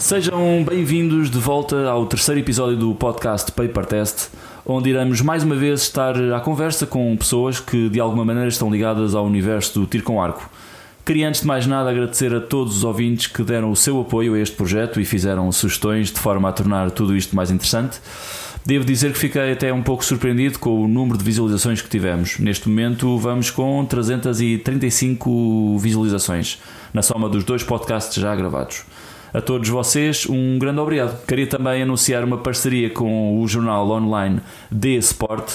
Sejam bem-vindos de volta ao terceiro episódio do podcast Paper Test, onde iremos mais uma vez estar à conversa com pessoas que de alguma maneira estão ligadas ao universo do tiro com arco. Queria antes de mais nada agradecer a todos os ouvintes que deram o seu apoio a este projeto e fizeram sugestões de forma a tornar tudo isto mais interessante. Devo dizer que fiquei até um pouco surpreendido com o número de visualizações que tivemos. Neste momento vamos com 335 visualizações, na soma dos dois podcasts já gravados. A todos vocês, um grande obrigado. Queria também anunciar uma parceria com o jornal online The Sport.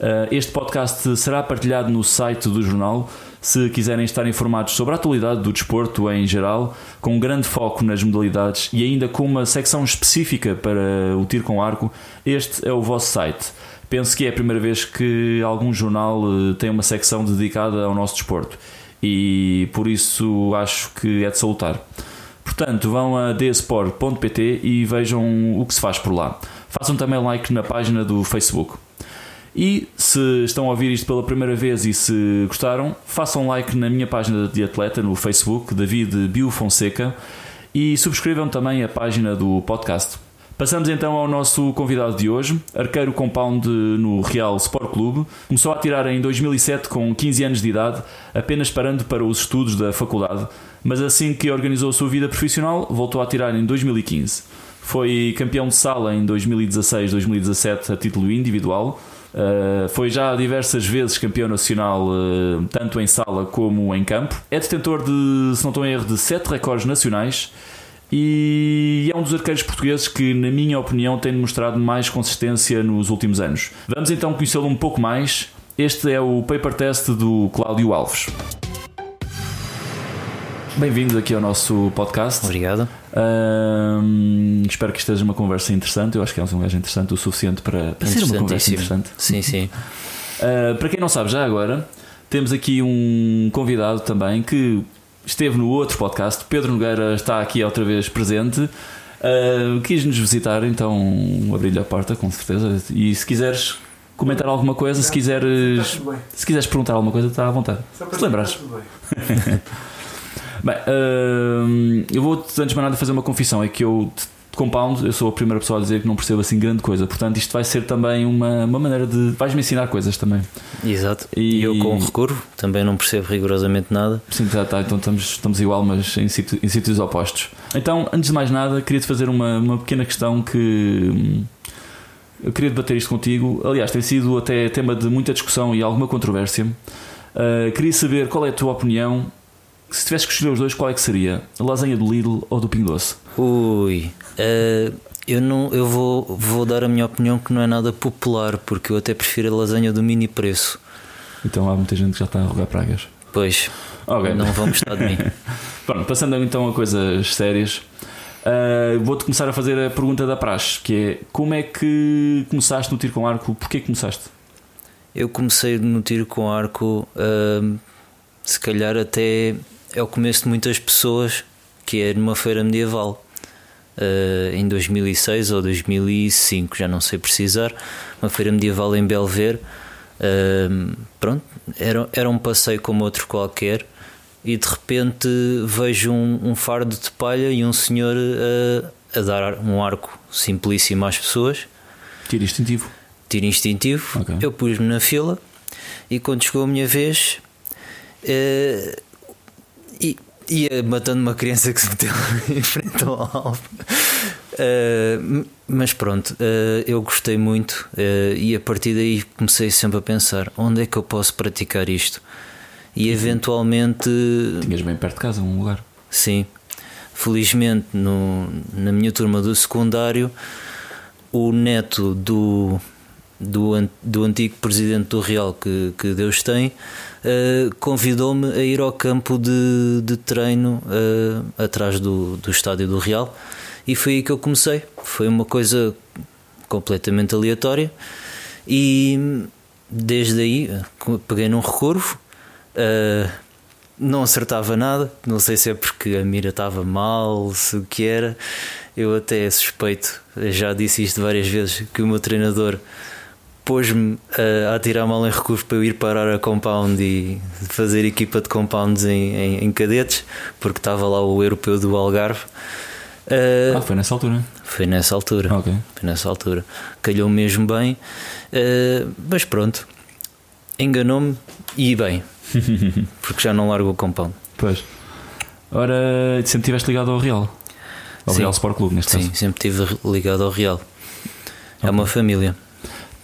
Uh, este podcast será partilhado no site do jornal. Se quiserem estar informados sobre a atualidade do desporto em geral, com grande foco nas modalidades e ainda com uma secção específica para o tiro com arco, este é o vosso site. Penso que é a primeira vez que algum jornal uh, tem uma secção dedicada ao nosso desporto e por isso acho que é de salutar. Portanto, vão a dsport.pt e vejam o que se faz por lá. Façam também like na página do Facebook. E se estão a ouvir isto pela primeira vez e se gostaram, façam like na minha página de atleta no Facebook, David Bio Fonseca, e subscrevam também a página do podcast. Passamos então ao nosso convidado de hoje, arqueiro compound no Real Sport Clube. Começou a atirar em 2007 com 15 anos de idade, apenas parando para os estudos da faculdade, mas assim que organizou a sua vida profissional, voltou a atirar em 2015. Foi campeão de sala em 2016-2017 a título individual. Uh, foi já diversas vezes campeão nacional, uh, tanto em sala como em campo. É detentor de, se não estou em erro, de 7 recordes nacionais e é um dos arqueiros portugueses que, na minha opinião, tem demonstrado mais consistência nos últimos anos. Vamos então conhecê-lo um pouco mais. Este é o paper test do Cláudio Alves. Bem-vindo aqui ao nosso podcast. Obrigado. espero que esteja uma conversa interessante. Eu acho que é um gajo interessante o suficiente para, para ser uma conversa interessante. Sim, sim. Uh, para quem não sabe, já agora, temos aqui um convidado também que esteve no outro podcast. Pedro Nogueira está aqui outra vez presente. Uh, quis nos visitar, então abri-lhe a porta, com certeza. E se quiseres comentar alguma coisa, se quiseres, se quiseres perguntar alguma coisa, está à vontade. Se lembrares. Bem, uh, eu vou antes de mais nada fazer uma confissão: é que eu Compound, eu sou a primeira pessoa a dizer que não percebo assim grande coisa, portanto isto vai ser também uma, uma maneira de. vais-me ensinar coisas também. Exato. E, eu com recurvo também não percebo rigorosamente nada. Sim, tá, tá então estamos, estamos igual, mas em, sítio, em sítios opostos. Então, antes de mais nada, queria-te fazer uma, uma pequena questão que. Hum, eu queria debater isto contigo. Aliás, tem sido até tema de muita discussão e alguma controvérsia. Uh, queria saber qual é a tua opinião se tivesse que escolher os dois, qual é que seria? A lasanha do Lidl ou do Pingo Doce? Ui, uh, eu, não, eu vou, vou dar a minha opinião que não é nada popular, porque eu até prefiro a lasanha do mini preço. Então há muita gente que já está a rogar pragas. Pois, okay. não vão gostar de mim. Pronto, passando então a coisas sérias. Uh, Vou-te começar a fazer a pergunta da praxe, que é como é que começaste no tiro com arco? Porquê começaste? Eu comecei no tiro com arco, uh, se calhar até é o começo de muitas pessoas, que é numa feira medieval. Uh, em 2006 ou 2005, já não sei precisar, uma feira medieval em Belver. Uh, pronto, era, era um passeio como outro qualquer, e de repente vejo um, um fardo de palha e um senhor uh, a dar um arco simplíssimo às pessoas. Tiro instintivo. Tiro instintivo. Okay. Eu pus-me na fila e quando chegou a minha vez e ia matando uma criança que se meteu em frente ao alvo. Uh, mas pronto, uh, eu gostei muito uh, e a partir daí comecei sempre a pensar onde é que eu posso praticar isto. E eventualmente. Tinhas bem perto de casa um lugar. Sim. Felizmente, no, na minha turma do secundário, o neto do, do, do antigo presidente do Real, que, que Deus tem, uh, convidou-me a ir ao campo de, de treino uh, atrás do, do estádio do Real e foi aí que eu comecei. Foi uma coisa completamente aleatória e desde aí peguei num recurvo. Uh, não acertava nada, não sei se é porque a mira estava mal, se o que era. Eu até suspeito, já disse isto várias vezes, que o meu treinador pôs-me a, a tirar mal em recurso para eu ir parar a compound e fazer equipa de compounds em, em, em cadetes, porque estava lá o europeu do Algarve. Uh, ah, foi nessa altura? Foi nessa altura. Foi nessa altura. Calhou mesmo bem, uh, mas pronto, enganou-me e bem, porque já não largo o compound. Pois. Ora, sempre estiveste ligado ao Real? Ao Sim. Real Sport Clube, neste Sim, caso? sempre estive ligado ao Real. É uma família.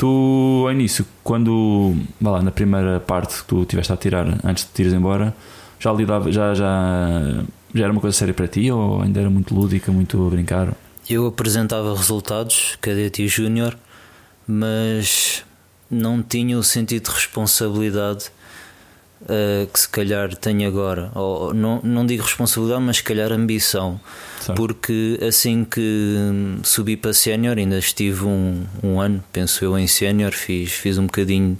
Tu, ao início, quando, vá lá, na primeira parte que tu estiveste a tirar, antes de te ires embora, já lidava, já, já, já era uma coisa séria para ti ou ainda era muito lúdica, muito a brincar? Eu apresentava resultados, cadete e júnior, mas não tinha o sentido de responsabilidade uh, que se calhar tenho agora. Ou, não, não digo responsabilidade, mas se calhar ambição. Porque assim que hum, subi para sénior, ainda estive um, um ano, penso eu, em sénior, fiz, fiz um bocadinho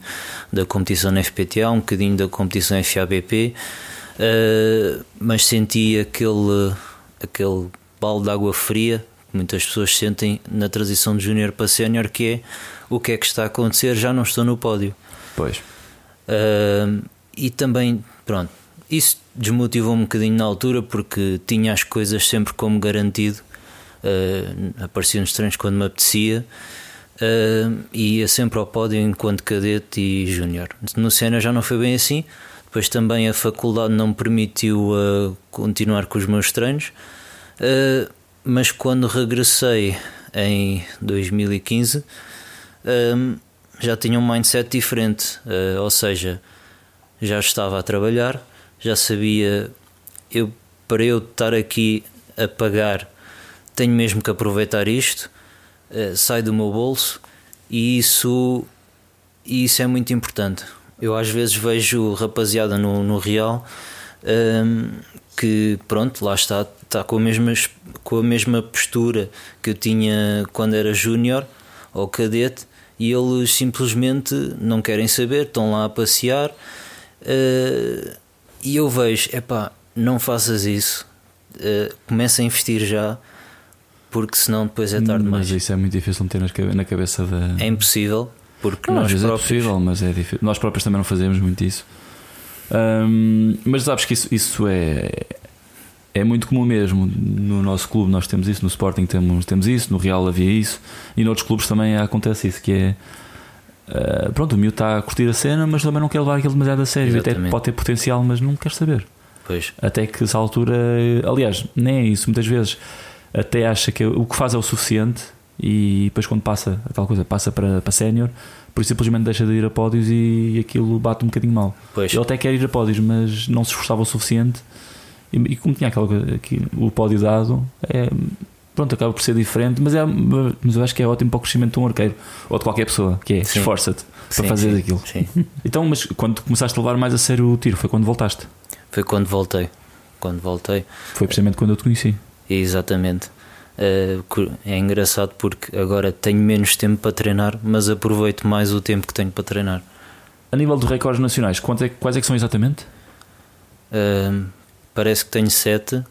da competição na FPTA, um bocadinho da competição FABP, uh, mas senti aquele, aquele balde de água fria que muitas pessoas sentem na transição de júnior para sénior, que é o que é que está a acontecer, já não estou no pódio. Pois. Uh, e também, pronto, isso desmotivou um bocadinho na altura porque tinha as coisas sempre como garantido. Uh, aparecia nos treinos quando me apetecia uh, e ia sempre ao pódio enquanto cadete e júnior. No Sena já não foi bem assim. Depois também a faculdade não me permitiu uh, continuar com os meus treinos. mas quando regressei em 2015 já tinha um mindset diferente, ou seja, já estava a trabalhar, já sabia eu para eu estar aqui a pagar tenho mesmo que aproveitar isto uh, sai do meu bolso e isso isso é muito importante. Eu às vezes vejo rapaziada no, no real um, que pronto lá está está com a mesma com a mesma postura que eu tinha quando era júnior ou cadete e eles simplesmente não querem saber estão lá a passear uh, e eu vejo, epá, não faças isso, uh, começa a investir já, porque senão depois é tarde mas demais. isso é muito difícil meter na cabeça da. É impossível, porque não, nós às próprios. é possível, mas é difícil. Nós próprios também não fazemos muito isso. Um, mas sabes que isso, isso é. É muito comum mesmo. No nosso clube nós temos isso, no Sporting temos, temos isso, no Real havia isso, e noutros clubes também acontece isso, que é Uh, pronto, o miúdo está a curtir a cena, mas também não quer levar aquilo demasiado a sério. Até pode ter potencial, mas não quer saber. Pois. Até que essa altura, aliás, nem é isso. Muitas vezes até acha que o que faz é o suficiente e depois, quando passa aquela coisa, passa para, para sénior, por isso simplesmente deixa de ir a pódios e aquilo bate um bocadinho mal. Pois. Ele até quer ir a pódios, mas não se esforçava o suficiente. E, e como tinha aquela coisa, que o pódio dado, é, pronto, acaba por ser diferente, mas, é, mas eu acho que é ótimo para o crescimento de um arqueiro ou de qualquer pessoa, que é esforça-te para fazer sim, aquilo. Sim. Então, mas quando começaste a levar mais a sério o tiro, foi quando voltaste? Foi quando voltei. Quando voltei. Foi precisamente quando eu te conheci. Exatamente. Uh, é engraçado porque agora tenho menos tempo para treinar, mas aproveito mais o tempo que tenho para treinar. A nível de recordes nacionais, quanto é, quais é que são exatamente? Uh, parece que tenho sete.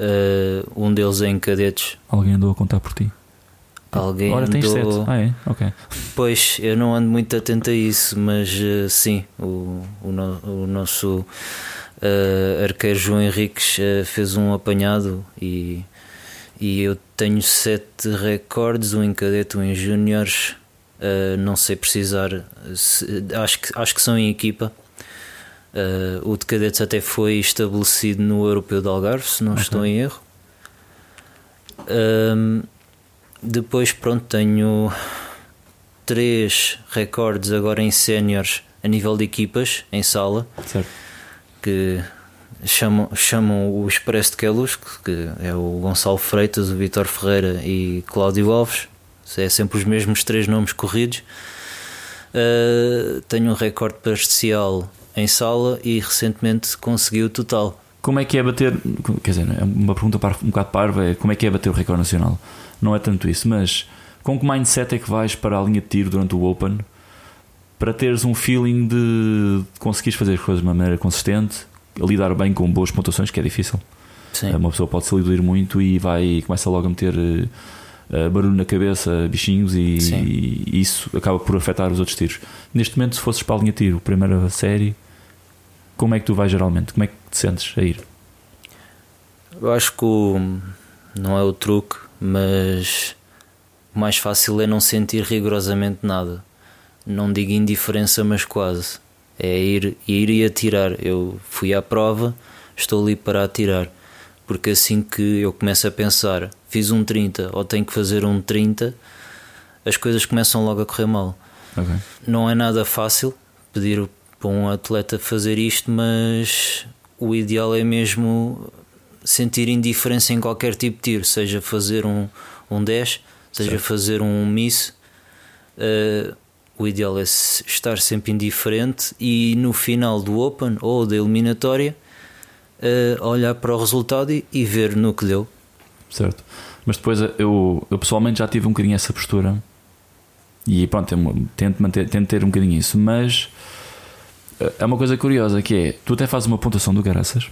Uh, um deles é em cadetes. Alguém andou a contar por ti? Alguém Ora, tens andou... sete. Ah, é? Ok. Pois, eu não ando muito atento a isso, mas uh, sim, o, o, no, o nosso uh, arqueiro João Henriques uh, fez um apanhado e, e eu tenho sete recordes, um em cadete, um em júniores. não sei precisar, se, acho, que, acho que são em equipa. O de cadetes até foi estabelecido no Europeu de Algarve, se não estou em erro. Um, depois, pronto, tenho três recordes agora em séniores a nível de equipas, em sala, Certo. que chamam, chamam o Expresso de Queluz, que é o Gonçalo Freitas, o Vitor Ferreira e Cláudio Alves. É sempre os mesmos três nomes corridos. Uh, tenho um recorde parcial em sala e recentemente consegui o total. Como é que é bater. Quer dizer, é uma pergunta um bocado parva é como é que é bater o recorde nacional? Não é tanto isso, mas com que mindset é que vais para a linha de tiro durante o Open para teres um feeling de conseguires fazer as coisas de uma maneira consistente, lidar bem com boas pontuações, que é difícil. Sim. Uma pessoa pode se iludir muito e vai começa logo a meter eh, barulho na cabeça, bichinhos, e, e isso acaba por afetar os outros tiros. Neste momento, se fosses para a linha tiro, primeira série, como é que tu vais geralmente? Como é que te sentes a ir? Eu acho que o, não é o truque, mas o mais fácil é não sentir rigorosamente nada. Não digo indiferença, mas quase. É ir, ir e atirar. Eu fui à prova, estou ali para atirar. Porque assim que eu começo a pensar, fiz um 30 ou tenho que fazer um 30, as coisas começam logo a correr mal. Okay. Não é nada fácil pedir para um atleta fazer isto, mas o ideal é mesmo sentir indiferença em qualquer tipo de tiro, seja fazer um, um 10, seja certo. fazer um miss. Uh, o ideal é estar sempre indiferente e no final do Open ou da eliminatória uh, olhar para o resultado e, e, ver no que deu. Certo. Mas depois eu, eu pessoalmente já tive um bocadinho essa postura e pronto, tento, manter, tento ter um bocadinho isso, mas eh, é uma coisa curiosa que é, tu até fazes uma pontuação do Garaças,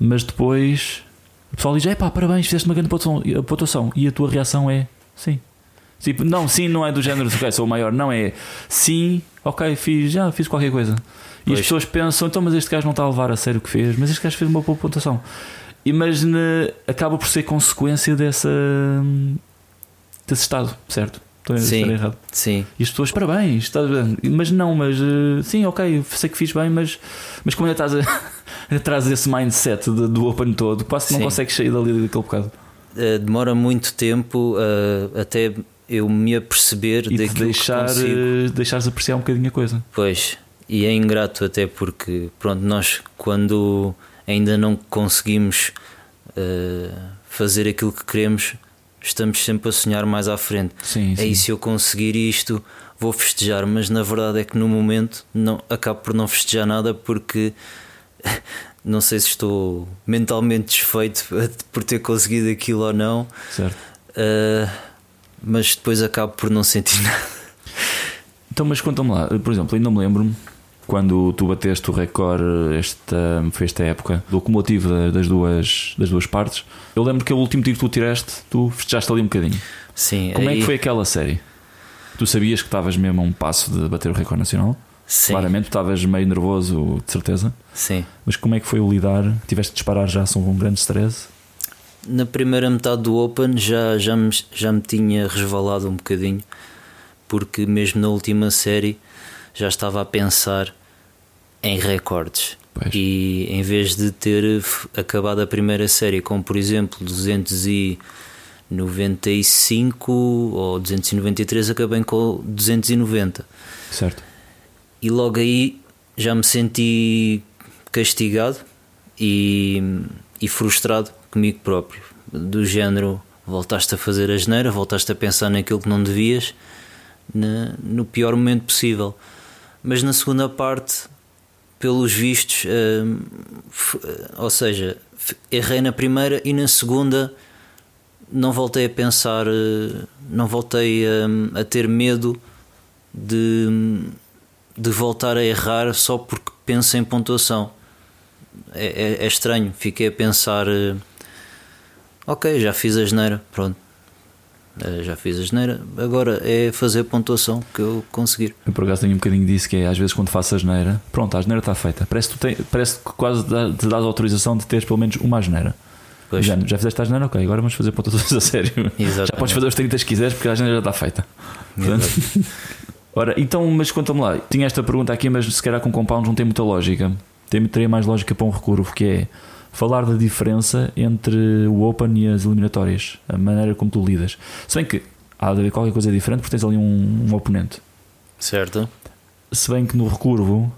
mas depois o pessoal diz, pá, parabéns, fizeste uma grande pontuação, pontuação, e a tua reação é sim. Tipo, não, sim não é do género ok, sou o maior, não é sim, ok, fiz, já fiz qualquer coisa. E pois. as pessoas pensam, então, mas este gajo não está a levar a sério o que fez, mas este gajo fez uma boa pontuação. E, mas ne, acaba por ser consequência dessa, desse estado, certo? Estou, sim, errado. Sim. E as pessoas, parabéns, estás bem. Mas não, mas uh, sim, ok, sei que fiz bem, mas, mas como ainda estás a, trazer esse mindset de, do Open todo, quase não consegues sair dali daquele bocado. Uh, demora muito tempo uh, até eu me aperceber e daquilo deixar, que deixares apreciar um bocadinho a coisa. Pois, e é ingrato até porque, pronto, nós quando ainda não conseguimos fazer aquilo que queremos, estamos sempre a sonhar mais à frente. Sim, é sim. se eu conseguir isto, vou festejar, mas na verdade é que no momento não, acabo por não festejar nada porque não sei se estou mentalmente desfeito por ter conseguido aquilo ou não. Certo. Uh, mas depois acabo por não sentir nada. Então, mas conta-me lá, por exemplo, ainda me lembro quando tu bateste o recorde esta, foi esta época do locomotivo das duas, das duas partes. Eu lembro que o último tiro que tu tiraste, tu festejaste ali um bocadinho. Sim. Como aí... é que foi aquela série? Tu sabias que estavas mesmo a um passo de bater o recorde nacional? Sim. Claramente estavas meio nervoso, de certeza. Sim. Mas como é que foi o lidar? Tiveste de disparar já com um grande stress? Na primeira metade do Open já, já, me, já me tinha resvalado um bocadinho, porque mesmo na última série já estava a pensar em recordes. Pois. E em vez de ter acabado a primeira série com, por exemplo, 295 ou 293, acabei com 290. Certo. E logo aí já me senti castigado e, e frustrado comigo próprio. Do género, voltaste a fazer a geneira, voltaste a pensar naquilo que não devias, na, no pior momento possível. Mas na segunda parte pelos vistos, uh, ou seja, errei na primeira e na segunda não voltei a pensar, uh, não voltei a, a, ter medo de, de voltar a errar só porque penso em pontuação. É, é, é estranho, fiquei a pensar, uh, ok, já fiz a geneira, pronto eh, já fiz a geneira, agora é fazer a pontuação que eu conseguir. Eu por acaso tenho um bocadinho disso que é às vezes quando faço a geneira, pronto, a geneira está feita. Parece que, tu tem, parece que quase te dás a autorização de teres pelo menos uma geneira. Pois. Já, já fizeste a geneira, ok, agora vamos fazer pontuações a sério. Exatamente. Já podes fazer os 30 que quiseres porque a geneira já está feita. Portanto, ora, então, mas conta-me lá, tinha esta pergunta aqui, mas se calhar com compounds não tem muita lógica. Tem, teria mais lógica para um recurvo que é falar da diferença entre o Open e as eliminatórias, a maneira como tu lidas. Se bem que há de haver qualquer coisa diferente porque tens ali um, um oponente. Certo. Se bem que no recurvo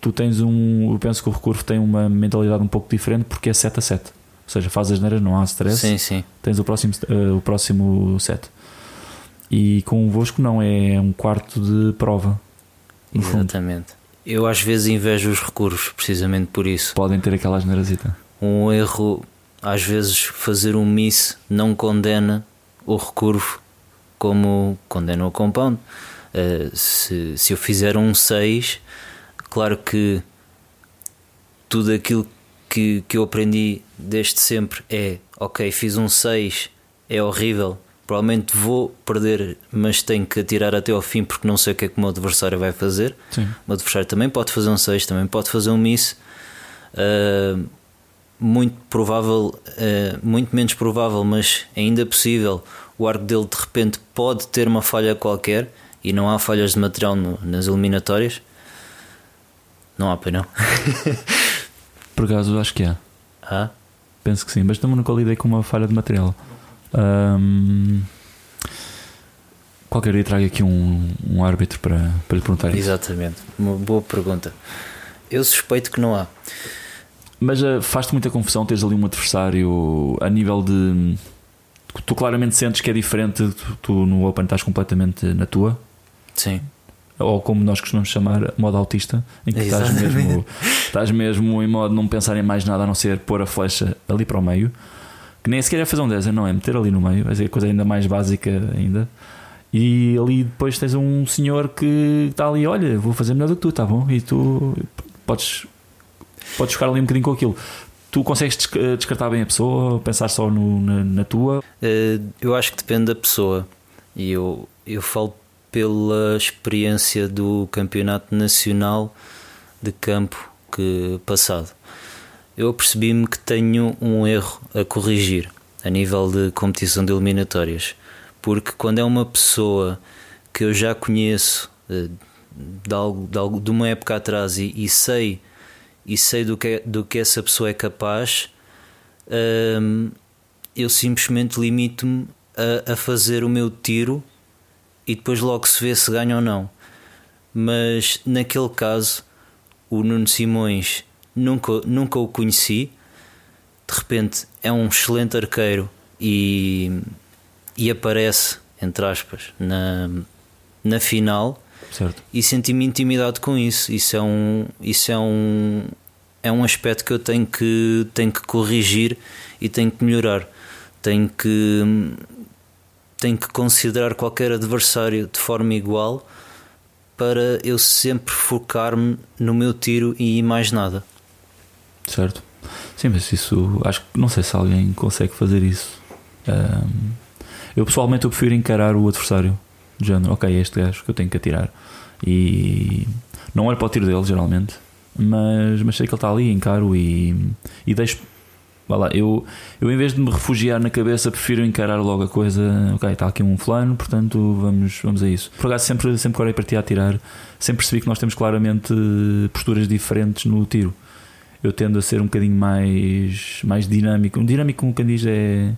tu tens um. Eu penso que o recurvo tem uma mentalidade um pouco diferente porque é 7 a 7. Ou seja, fazes as neiras, não há stress. Sim, sim. Tens o próximo, uh, o próximo set. E convosco não, é um quarto de prova. Exatamente. Fundo. Eu às vezes invejo os recursos precisamente por isso. Podem ter aquela generosita um erro, às vezes fazer um miss não condena o recurvo como condena o compound. Uh, se, se eu fizer um 6, claro que tudo aquilo que, que eu aprendi desde sempre é ok, fiz um 6, é horrível, provavelmente vou perder, mas tenho que atirar até ao fim porque não sei o que é que o meu adversário vai fazer. Sim. O meu adversário também pode fazer um 6, também pode fazer um miss. Uh, muito provável, uh, muito menos provável, mas ainda possível, o arco dele de repente pode ter uma falha qualquer e não há falhas de material no, nas eliminatórias. Não há, pois não. Por acaso acho que há. Há? Penso que sim, mas também nunca lidei com uma falha de material. Um, qualquer dia trago aqui um, um árbitro para, para lhe perguntar isso. Exatamente, uma boa pergunta. Eu suspeito que não há. Mas uh, faz-te muita confusão teres ali um adversário a nível de. Tu claramente sentes que é diferente, tu, tu no Open estás completamente na tua. Sim. Ou como nós costumamos chamar, modo autista, em que estás mesmo, estás mesmo em modo não pensar em mais nada a não ser pôr a flecha ali para o meio, que nem sequer é fazer um 10, não é meter ali no meio, vai ser a coisa ainda mais básica ainda. E ali depois tens um senhor que está ali, olha, vou fazer melhor do que tu, tá bom? E tu podes podes ficar ali um bocadinho com aquilo. Tu consegues descartar bem a pessoa, pensar só no, na, na, tua? Eh, eu acho que depende da pessoa. E eu, eu falo pela experiência do campeonato nacional de campo que passado. Eu percebi-me que tenho um erro a corrigir a nível de competição de eliminatórias, porque quando é uma pessoa que eu já conheço eh, de, de, de uma época atrás e, e sei e sei do que, do que essa pessoa é capaz, hum, eu simplesmente limito-me a, a, fazer o meu tiro e depois logo se vê se ganha ou não. Mas naquele caso, o Nuno Simões nunca, nunca o conheci. De repente é um excelente arqueiro e, e aparece, entre aspas, na, na final Certo. E senti-me intimidado com isso. Isso é um, isso é um, é um aspecto que eu tenho que, tenho que corrigir e tenho que melhorar. Tenho que, tenho que considerar qualquer adversário de forma igual para eu sempre focar-me no meu tiro e mais nada. Certo. Sim, mas isso acho que não sei se alguém consegue fazer isso. Um, eu pessoalmente eu prefiro encarar o adversário de género, ok, é este gajo que eu tenho que atirar. E não olho para o tiro dele, geralmente, mas, mas sei que ele está ali, encaro e, e deixo. Vá lá, eu, eu em vez de me refugiar na cabeça, prefiro encarar logo a coisa. Ok, está aqui um fulano, portanto vamos, vamos a isso. Por acaso, sempre, sempre que olhei para ti a atirar, sempre percebi que nós temos claramente posturas diferentes no tiro. Eu tendo a ser um bocadinho mais, mais dinâmico. Um dinâmico, como quem diz, é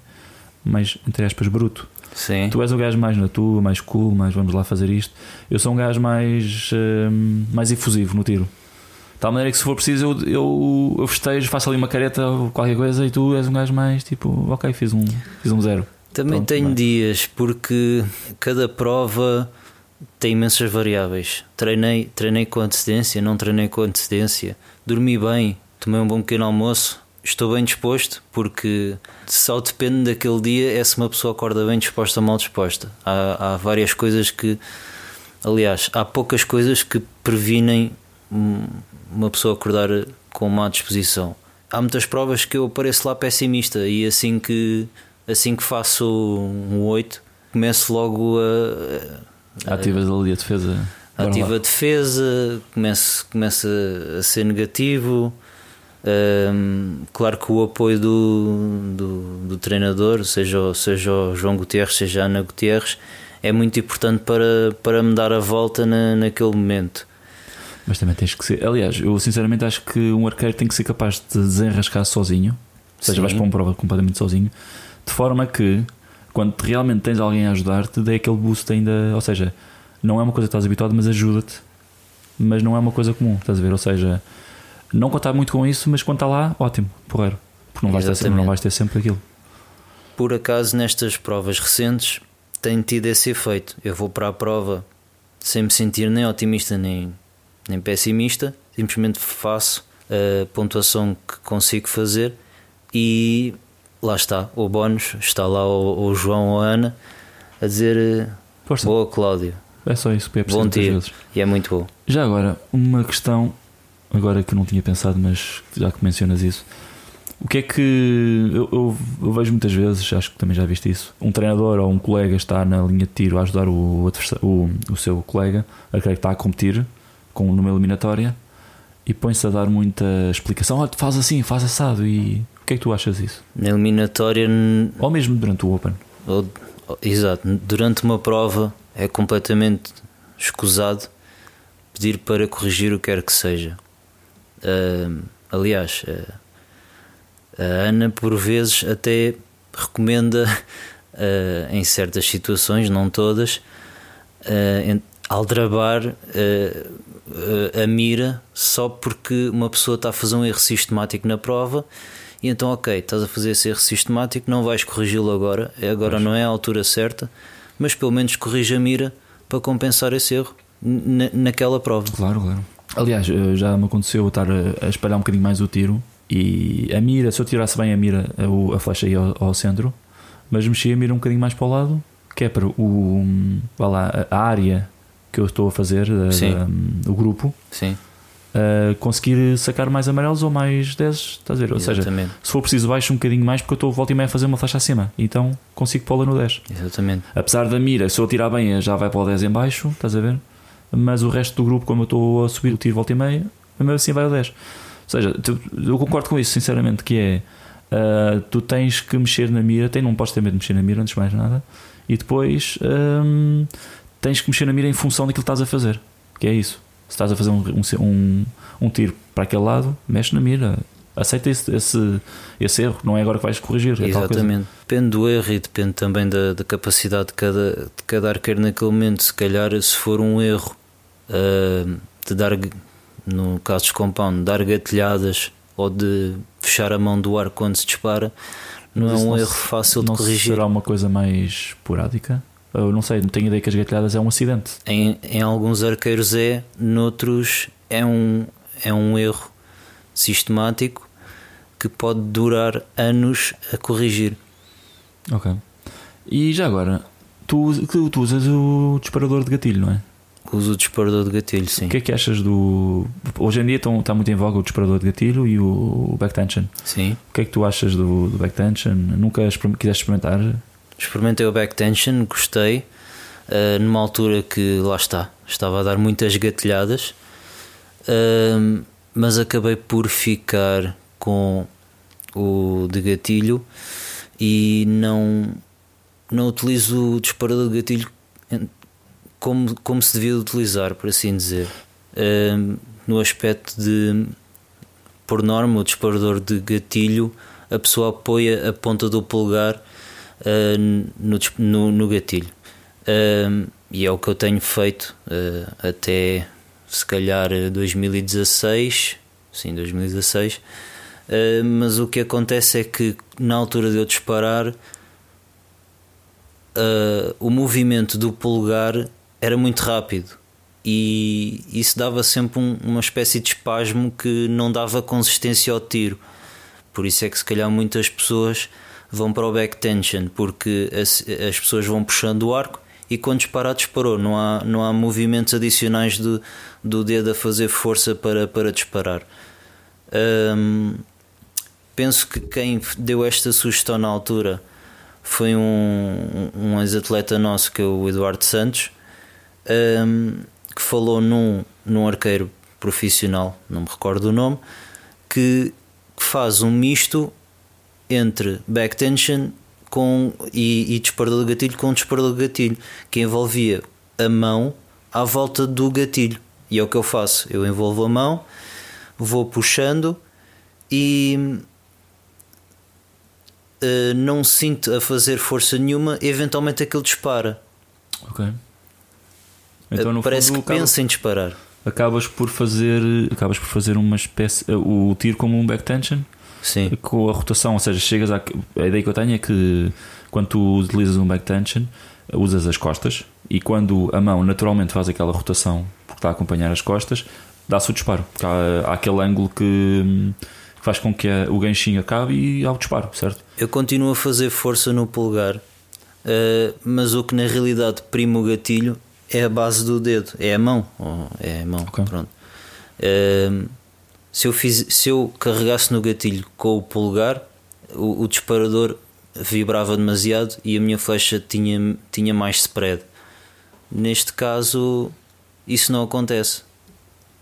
mais, entre aspas, bruto. Sim. Tu és o gajo mais na tua, mais cool, mais vamos lá fazer isto. Eu sou um gajo mais, uh, mais efusivo no tiro. De tal maneira que se for preciso eu, eu, eu festejo, faço ali uma careta ou qualquer coisa e tu és um gajo mais tipo, ok, fiz um, fiz um zero. Também Pronto, tenho bem. dias porque cada prova tem imensas variáveis. Treinei, treinei com antecedência, não treinei com antecedência, dormi bem, tomei um bom pequeno almoço, estou bem disposto porque só depende daquele dia é se uma pessoa acorda bem disposta ou mal disposta. Há, há várias coisas que, aliás, há poucas coisas que previnem uma pessoa acordar com má disposição. Há muitas provas que eu apareço lá pessimista e assim que, assim que faço um 8, começo logo a. a Ativas ali a defesa. Ativa a defesa, começa, começa a ser negativo um, claro que o apoio do, do, do, treinador, seja, seja o João Gutierrez, seja a Ana Gutierrez, é muito importante para, para me dar a volta na, naquele momento. Mas também tens que ser. Aliás, eu sinceramente acho que um arqueiro tem que ser capaz de desenrascar sozinho, ou seja, Sim. vais para uma prova completamente sozinho, de forma que quando realmente tens alguém a ajudar-te, dê aquele boost ainda. Ou seja, não é uma coisa que estás habituado, mas ajuda-te. Mas não é uma coisa comum, estás a ver? Ou seja, não contar muito com isso, mas quando está lá, ótimo, porreiro. Porque não vais, ter sempre, não vais ter sempre aquilo. Por acaso, nestas provas recentes, tem tido esse efeito. Eu vou para a prova sem me sentir nem otimista nem, nem pessimista, simplesmente faço a pontuação que consigo fazer e lá está, o bónus, está lá o, o João ou a Ana a dizer Força. boa Cláudio. É só isso que é Bom dia. E é muito bom. Já agora, uma questão agora que não tinha pensado, mas já que mencionas isso, o que é que eu, eu, eu, vejo muitas vezes, acho que também já viste isso, um treinador ou um colega está na linha de tiro a ajudar o, o, o seu colega, a que está a competir com numa eliminatória e põe-se a dar muita explicação, olha, faz assim, faz assado e O que é que tu achas disso? Na eliminatória. Ou mesmo durante o Open? Ou, exato, durante uma prova é completamente escusado pedir para corrigir o que quer que seja. Uh, aliás, uh, a Ana, por vezes, até recomenda, uh, em certas situações, não todas, aldrabar a mira só porque uma pessoa está a fazer um erro sistemático na prova. E então, ok, estás a fazer esse erro sistemático, não vais corrigi-lo agora, é agora não é a altura certa, mas pelo menos corrija a mira para compensar esse erro naquela prova. Claro, claro. Aliás, já me aconteceu estar a espalhar um bocadinho mais o tiro e a mira, se eu tirasse bem a mira, a, a flecha ia ao, ao, centro, mas mexi a mira um bocadinho mais para o lado, que é para o, vá lá, a área que eu estou a fazer, a, a, o grupo, Sim. Uh, conseguir sacar mais amarelos ou mais 10, estás a ver? Ou Exatamente. seja, se for preciso, baixo um bocadinho mais porque eu estou volta e meia a fazer uma flecha acima, então consigo pô-la no 10. Exatamente. Apesar da mira, se eu tirar bem, já vai para o 10 em baixo, estás a ver? Mas o resto do grupo, como eu estou a subir o tiro volta e meia, mesmo assim vai ao 10. Ou seja, eu concordo com isso, sinceramente, que é uh, tu tens que mexer na mira, tem, não podes ter medo de mexer na mira antes de mais nada, e depois um, tens que mexer na mira em função daquilo que estás a fazer, que é isso. Se estás a fazer um, um, um tiro para aquele lado, mexe na mira, aceita esse, esse, esse, erro, não é agora que vais corrigir. É Exatamente. Depende do erro e depende também da, da, capacidade de cada, de cada arqueiro naquele momento. Se calhar, se for um erro uh, de dar no caso de compound, dar gatilhadas ou de fechar a mão do ar quando se dispara, não Mas é um não erro fácil de corrigir. Será uma coisa mais esporádica? Eu não sei, não tenho ideia que as gatilhadas é um acidente. Em, em alguns arqueiros é, noutros é um, é um erro sistemático que pode durar anos a corrigir. Ok. E já agora, tu, tu usas o disparador de gatilho, não é? Uso o disparador de gatilho, sim. O que é que achas do. Hoje em dia estão, está muito em voga o disparador de gatilho e o backtension. Sim. O que é que tu achas do, do backtension? Nunca quiseste experimentar? Experimentei o backtension, gostei. Uh, numa altura que lá está, estava a dar muitas gatilhadas, uh, mas acabei por ficar com o de gatilho e não, não utilizo o disparador de gatilho como, como se devia utilizar, por assim dizer. Uh, no aspecto de, por norma, o disparador de gatilho, a pessoa apoia a ponta do polegar uh, no, no, no, gatilho. Uh, e é o que eu tenho feito ah, até se calhar 2016. Sim, 2016. mas o que acontece é que na altura de eu disparar, o movimento do polegar era muito rápido e isso dava sempre um, uma espécie de espasmo que não dava consistência ao tiro. Por isso é que se calhar muitas pessoas vão para o back tension, porque as, as pessoas vão puxando o arco e quando disparar, disparou. Não há, não há movimentos adicionais do, do dedo a fazer força para, para disparar. Penso que quem deu esta sugestão na altura foi um, um ex-atleta nosso que é o Eduardo Santos um, que falou num, num arqueiro profissional, não me recordo o nome, que, que faz um misto entre back tension com, e, e disparador de gatilho com disparador de gatilho, que envolvia a mão à volta do gatilho. E é o que eu faço. Eu envolvo a mão, vou puxando e uh, não sinto a fazer força nenhuma, eventualmente aquilo dispara. Então, Parece fundo, que acabas, pensa em disparar. Acabas por fazer, acabas por fazer uma espécie, o tiro como um back tension. Sim. Com a rotação, ou seja, chegas a, a ideia que eu tenho é que quando tu utilizas um back tension, usas as costas e quando a mão naturalmente faz aquela rotação porque está a acompanhar as costas, dá-se o disparo. Há, há aquele ângulo que faz com que o ganchinho acabe e há o disparo, certo? Eu continuo a fazer força no polegar, uh, mas o que na realidade prima o gatilho é a base do dedo, é a mão. É a mão, okay. pronto. Uh, se, eu fiz, se eu carregasse no gatilho com o polegar, o, o, disparador vibrava demasiado e a minha flecha tinha, tinha mais spread. Neste caso, isso não acontece.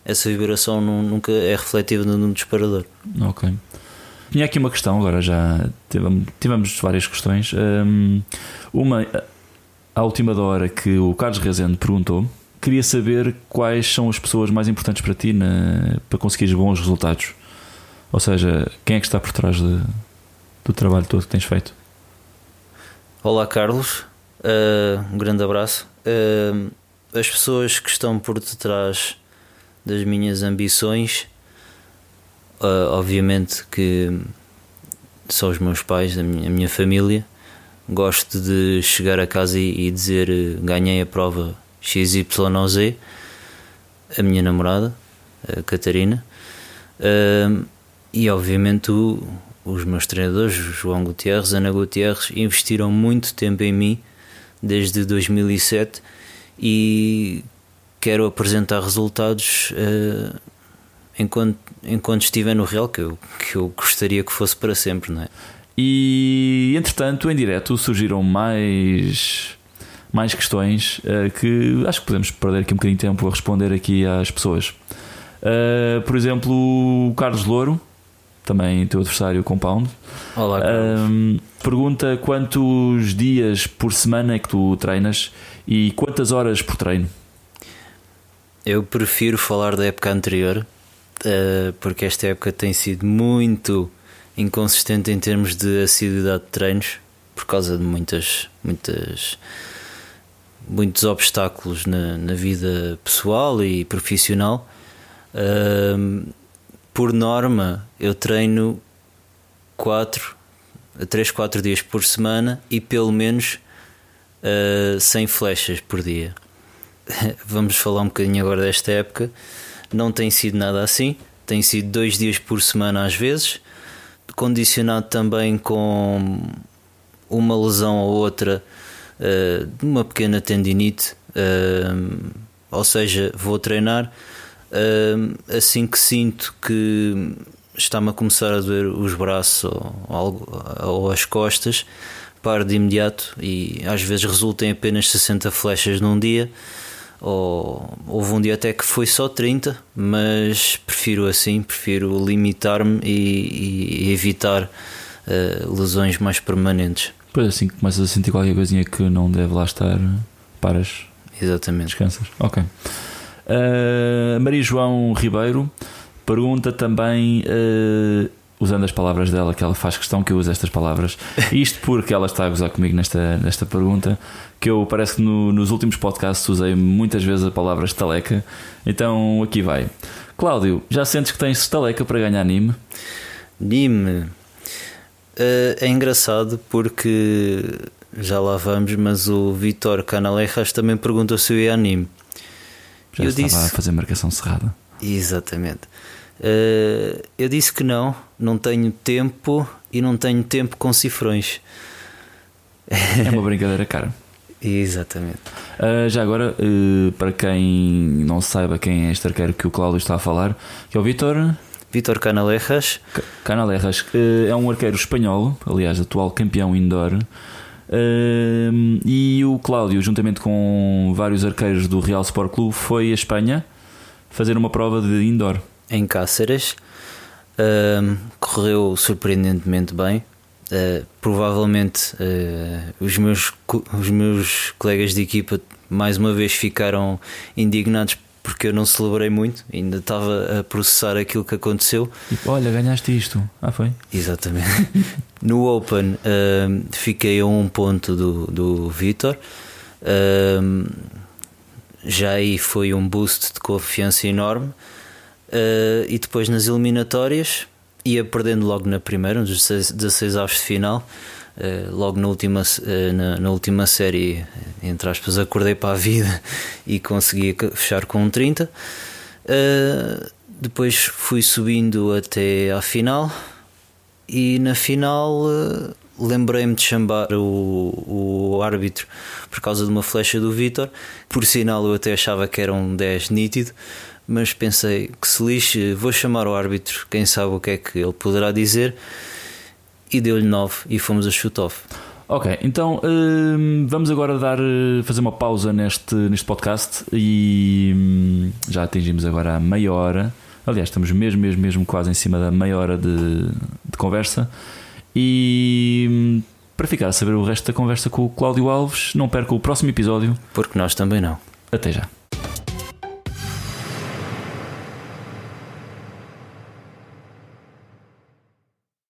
Essa vibração não, nunca é refletida no disparador. Ok. tinha aqui uma questão, agora já tivemos, tivemos várias questões. Um, uma, à última hora, que o Carlos Rezende perguntou. Queria saber quais são as pessoas mais importantes para ti na, para conseguires bons resultados. Ou seja, quem é que está por trás de, do trabalho todo que tens feito? Olá, Carlos. Uh, um grande abraço. Uh, as pessoas que estão por detrás das minhas ambições, uh, obviamente que são os meus pais, a minha, a minha família. Gosto de chegar a casa e, e dizer ganhei a prova XYZ, a minha namorada, a Catarina, e obviamente o, os meus treinadores, João Gutierrez, Ana Gutierrez, investiram muito tempo em mim desde 2007 e quero apresentar resultados uh, enquanto, enquanto estiver no Real, que eu, que eu gostaria que fosse para sempre, não é? E entretanto, em direto, surgiram mais mais questões uh, que acho que podemos perder aqui um bocadinho de tempo a responder aqui às pessoas. Uh, por exemplo, o Carlos Louro, também teu adversário Compound. Olá. Uh, pergunta quantos dias por semana é que tu treinas e quantas horas por treino? Eu prefiro falar da época anterior, porque esta época tem sido muito inconsistente em termos de assiduidade de treinos por causa de muitas muitas muitos obstáculos na, na vida pessoal e profissional. Por norma, eu treino 4 a 3, 4 dias por semana e pelo menos uh, 100 flechas por dia. Vamos falar um bocadinho agora desta época. Não tem sido nada assim, tem sido dois dias por semana às vezes, condicionado também com uma lesão ou outra uh, uma pequena tendinite, uh, ou seja, vou treinar. Uh, assim que sinto que está-me a começar a doer os braços ou, algo, ou as costas, paro de imediato e às vezes resulta em apenas 60 flechas num dia. Ou, houve um dia até que foi só 30, mas prefiro assim, prefiro limitar-me e, e, evitar uh, lesões mais permanentes. Depois assim que começas a sentir qualquer coisinha que não deve lá estar, paras. Exatamente. Descansas. Ok. Uh, Maria João Ribeiro pergunta também, uh, usando as palavras dela, que ela faz questão que eu use estas palavras, isto porque ela está a gozar comigo nesta, nesta pergunta, que eu parece que no, nos últimos podcasts usei muitas vezes a palavra estaleca, então aqui vai. Cláudio, já sentes que tens estaleca para ganhar Nime? Nime. Uh, é engraçado porque já lá vamos, mas o Vitor Canalejas também perguntou se eu ia anime. Já eu estava disse... a fazer marcação cerrada. Exatamente. Uh, eu disse que não, não tenho tempo e não tenho tempo com cifrões. É uma brincadeira cara. Exatamente. Uh, já agora, uh, para quem não saiba quem é este arqueiro que o Cláudio está a falar, que é o Vitor. Vítor Canalejas. Canalejas é um arqueiro espanhol, aliás, atual campeão indoor. E o Cláudio, juntamente com vários arqueiros do Real Sport Clube, foi a Espanha fazer uma prova de indoor. Em Cáceres. correu surpreendentemente bem. Uh, provavelmente uh, os, meus, os meus colegas de equipa mais uma vez ficaram indignados porque eu não celebrei muito, ainda estava a processar aquilo que aconteceu. Tipo, olha, ganhaste isto. Ah, foi? Exatamente. no Open uh, fiquei a um ponto do, do Vitor. Uh, já aí foi um boost de confiança enorme. Uh, e depois nas eliminatórias ia perdendo logo na primeira, nos 16 avos de final. Eh, logo na última, uh, na, na, última série, entre aspas, acordei para a vida e consegui fechar com um 30. Uh, depois fui subindo até à final e na final lembrei-me de chamar o, o árbitro por causa de uma flecha do Vitor. Por sinal, eu até achava que era um 10 nítido, mas pensei que se lixe, vou chamar o árbitro, quem sabe o que é que ele poderá dizer e deu-lhe 9 e fomos a shoot-off. Ok, então hum, vamos agora dar, fazer uma pausa neste, neste podcast e hum, já atingimos agora a meia hora Aliás, estamos mesmo, mesmo, mesmo quase em cima da meia hora de, de conversa. E hum, para ficar a saber o resto da conversa com o Cláudio Alves, não perca o próximo episódio. Porque nós também não. Até já.